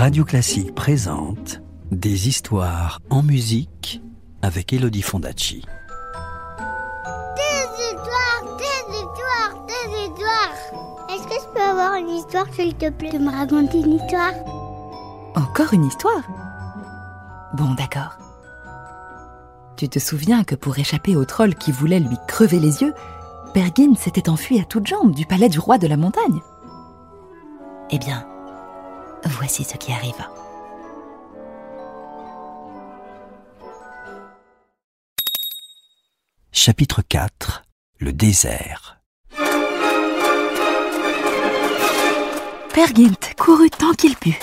Radio Classique présente Des histoires en musique avec Elodie Fondacci. Des histoires, des histoires, des histoires. Est-ce que je peux avoir une histoire, s'il te plaît, de me raconter une histoire? Encore une histoire? Bon, d'accord. Tu te souviens que pour échapper au troll qui voulait lui crever les yeux, Pergine s'était enfui à toutes jambes du palais du roi de la montagne? Eh bien, voici ce qui arriva. Chapitre 4 Le désert. Pergint courut tant qu'il put.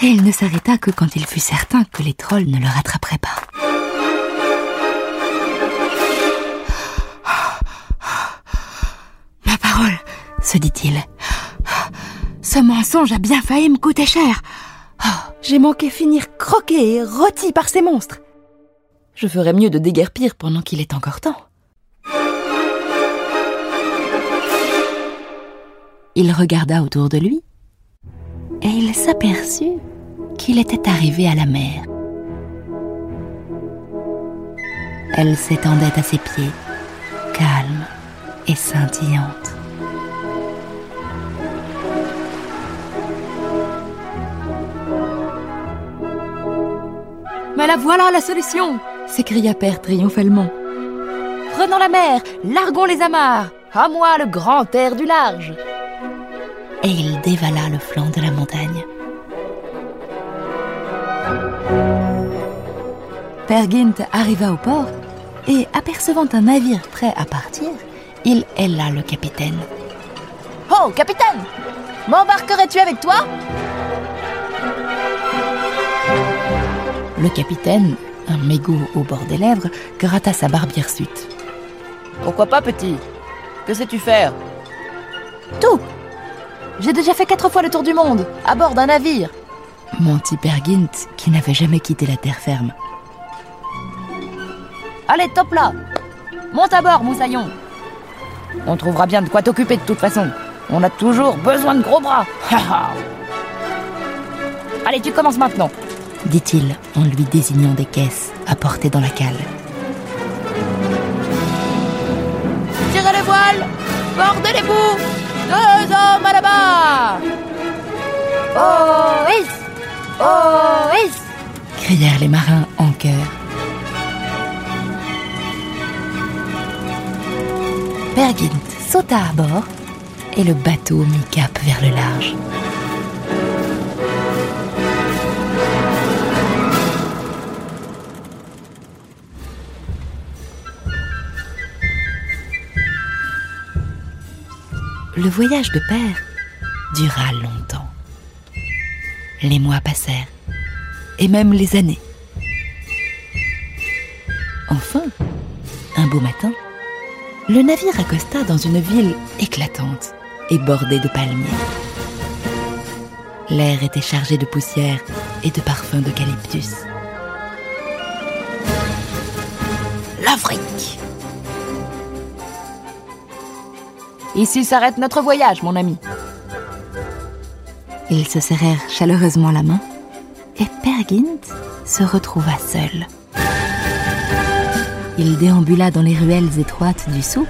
Et il ne s'arrêta que quand il fut certain que les trolls ne le rattraperaient pas. Ma parole, se dit-il. Ce mensonge a bien failli me coûter cher. Oh, J'ai manqué finir croqué et rôti par ces monstres. Je ferais mieux de déguerpir pendant qu'il est encore temps. Il regarda autour de lui et il s'aperçut qu'il était arrivé à la mer. Elle s'étendait à ses pieds, calme et scintillante. Mais la voilà la solution s'écria Père triomphalement. Prenons la mer, larguons les amarres, à moi le grand air du large. Et il dévala le flanc de la montagne. Père Gint arriva au port et, apercevant un navire prêt à partir, il héla le capitaine. Oh, capitaine M'embarquerais-tu avec toi? Le capitaine, un mégot au bord des lèvres, gratta sa barbe hirsute. Pourquoi pas, petit? Que sais-tu faire? Tout J'ai déjà fait quatre fois le tour du monde, à bord d'un navire. mentit Père Gint, qui n'avait jamais quitté la terre ferme. Allez, top là Monte à bord, moussaillon On trouvera bien de quoi t'occuper de toute façon. On a toujours besoin de gros bras. Allez, tu commences maintenant. Dit-il en lui désignant des caisses apportées dans la cale. Tirez les voiles Bordez les bouts Deux hommes à la barre Oh, is Oh, is crièrent les marins en chœur. Père Gint sauta à bord et le bateau mit cap vers le large. Le voyage de père dura longtemps. Les mois passèrent, et même les années. Enfin, un beau matin, le navire accosta dans une ville éclatante et bordée de palmiers. L'air était chargé de poussière et de parfums d'eucalyptus. L'Afrique Ici s'arrête notre voyage, mon ami. Ils se serrèrent chaleureusement la main et Père Gint se retrouva seul. Il déambula dans les ruelles étroites du souk,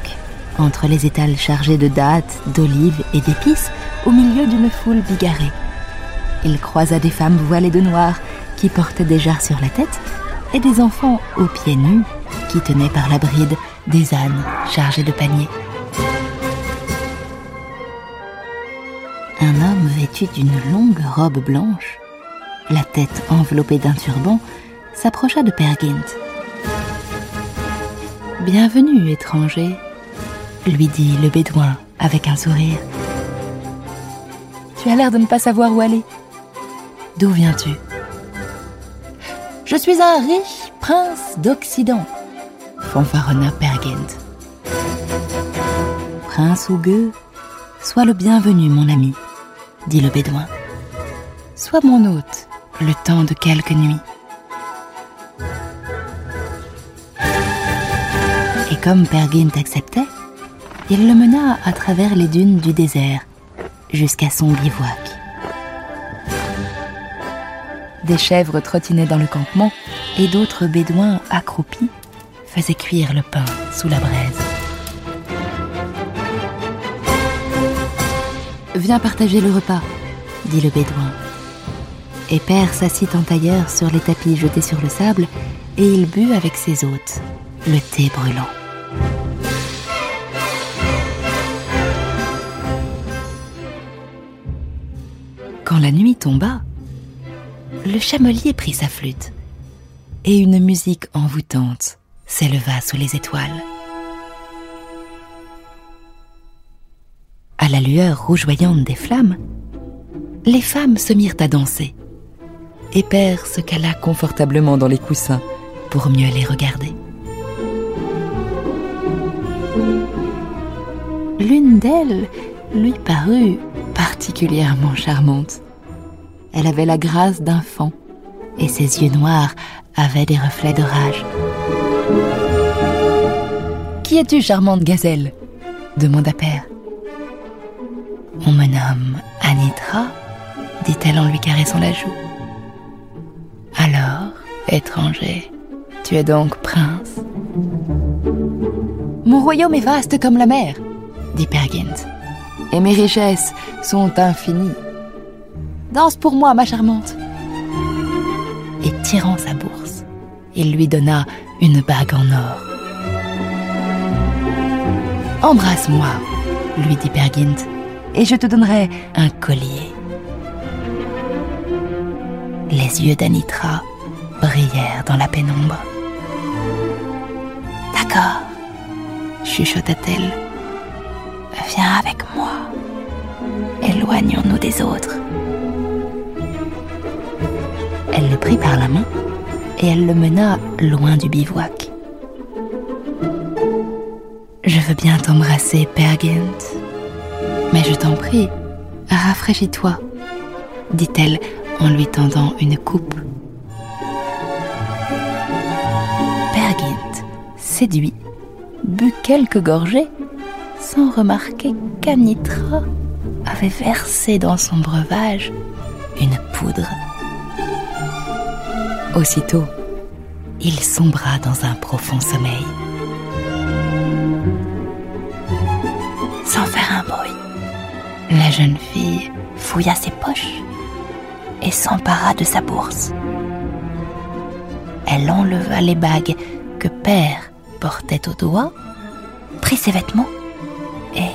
entre les étals chargés de dattes, d'olives et d'épices, au milieu d'une foule bigarrée. Il croisa des femmes voilées de noir qui portaient des jarres sur la tête et des enfants aux pieds nus qui tenaient par la bride des ânes chargés de paniers. Un homme vêtu d'une longue robe blanche, la tête enveloppée d'un turban, s'approcha de Père Gint. Bienvenue, étranger, lui dit le bédouin avec un sourire. Tu as l'air de ne pas savoir où aller. D'où viens-tu? Je suis un riche prince d'Occident, fanfaronna Père Gint. Prince ou gueux, sois le bienvenu, mon ami, dit le bédouin. Sois mon hôte le temps de quelques nuits. Et comme Père Gint acceptait, il le mena à travers les dunes du désert jusqu'à son bivouac. Des chèvres trottinaient dans le campement et d'autres bédouins accroupis faisaient cuire le pain sous la braise. Viens partager le repas, dit le bédouin. Et Père s'assit en tailleur sur les tapis jetés sur le sable et il but avec ses hôtes le thé brûlant. Quand la nuit tomba, le chamelier prit sa flûte et une musique envoûtante s'éleva sous les étoiles. La lueur rougeoyante des flammes, les femmes se mirent à danser et Père se cala confortablement dans les coussins pour mieux les regarder. L'une d'elles lui parut particulièrement charmante. Elle avait la grâce d'un faon et ses yeux noirs avaient des reflets de rage. Qui es-tu, charmante gazelle? demanda Père. On me nomme Anitra, dit-elle en lui caressant la joue. Alors, étranger, tu es donc prince? Mon royaume est vaste comme la mer, dit Pergint, et mes richesses sont infinies. Danse pour moi, ma charmante. Et tirant sa bourse, il lui donna une bague en or. Embrasse-moi, lui dit Pergint, et je te donnerai un collier. Les yeux d'Anitra brillèrent dans la pénombre. D'accord, chuchota-t-elle. Viens avec moi. Éloignons-nous des autres. Elle le prit par la main et elle le mena loin du bivouac. Je veux bien t'embrasser, Père Gent. Mais je t'en prie, rafraîchis-toi, dit-elle en lui tendant une coupe. Père Gent, séduit, but quelques gorgées sans remarquer qu'Anitra avait versé dans son breuvage une poudre. Aussitôt, il sombra dans un profond sommeil. La jeune fille fouilla ses poches et s'empara de sa bourse. Elle enleva les bagues que Père portait au doigt, prit ses vêtements et,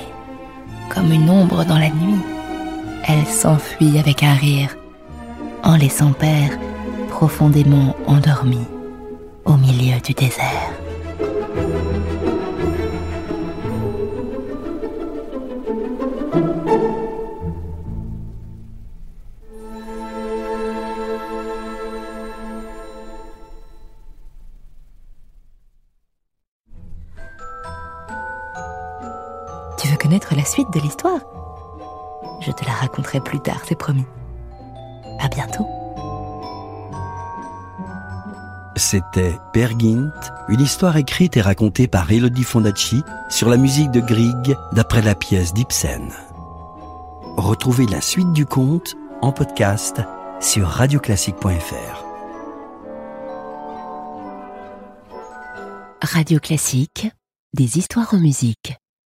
comme une ombre dans la nuit, elle s'enfuit avec un rire, en laissant Père profondément endormi au milieu du désert. Connaître la suite de l'histoire Je te la raconterai plus tard, c'est promis. À bientôt. C'était Pergint, une histoire écrite et racontée par Elodie Fondacci sur la musique de Grieg d'après la pièce d'Ibsen. Retrouvez la suite du conte en podcast sur radioclassique.fr. Radio Classique, des histoires en musique.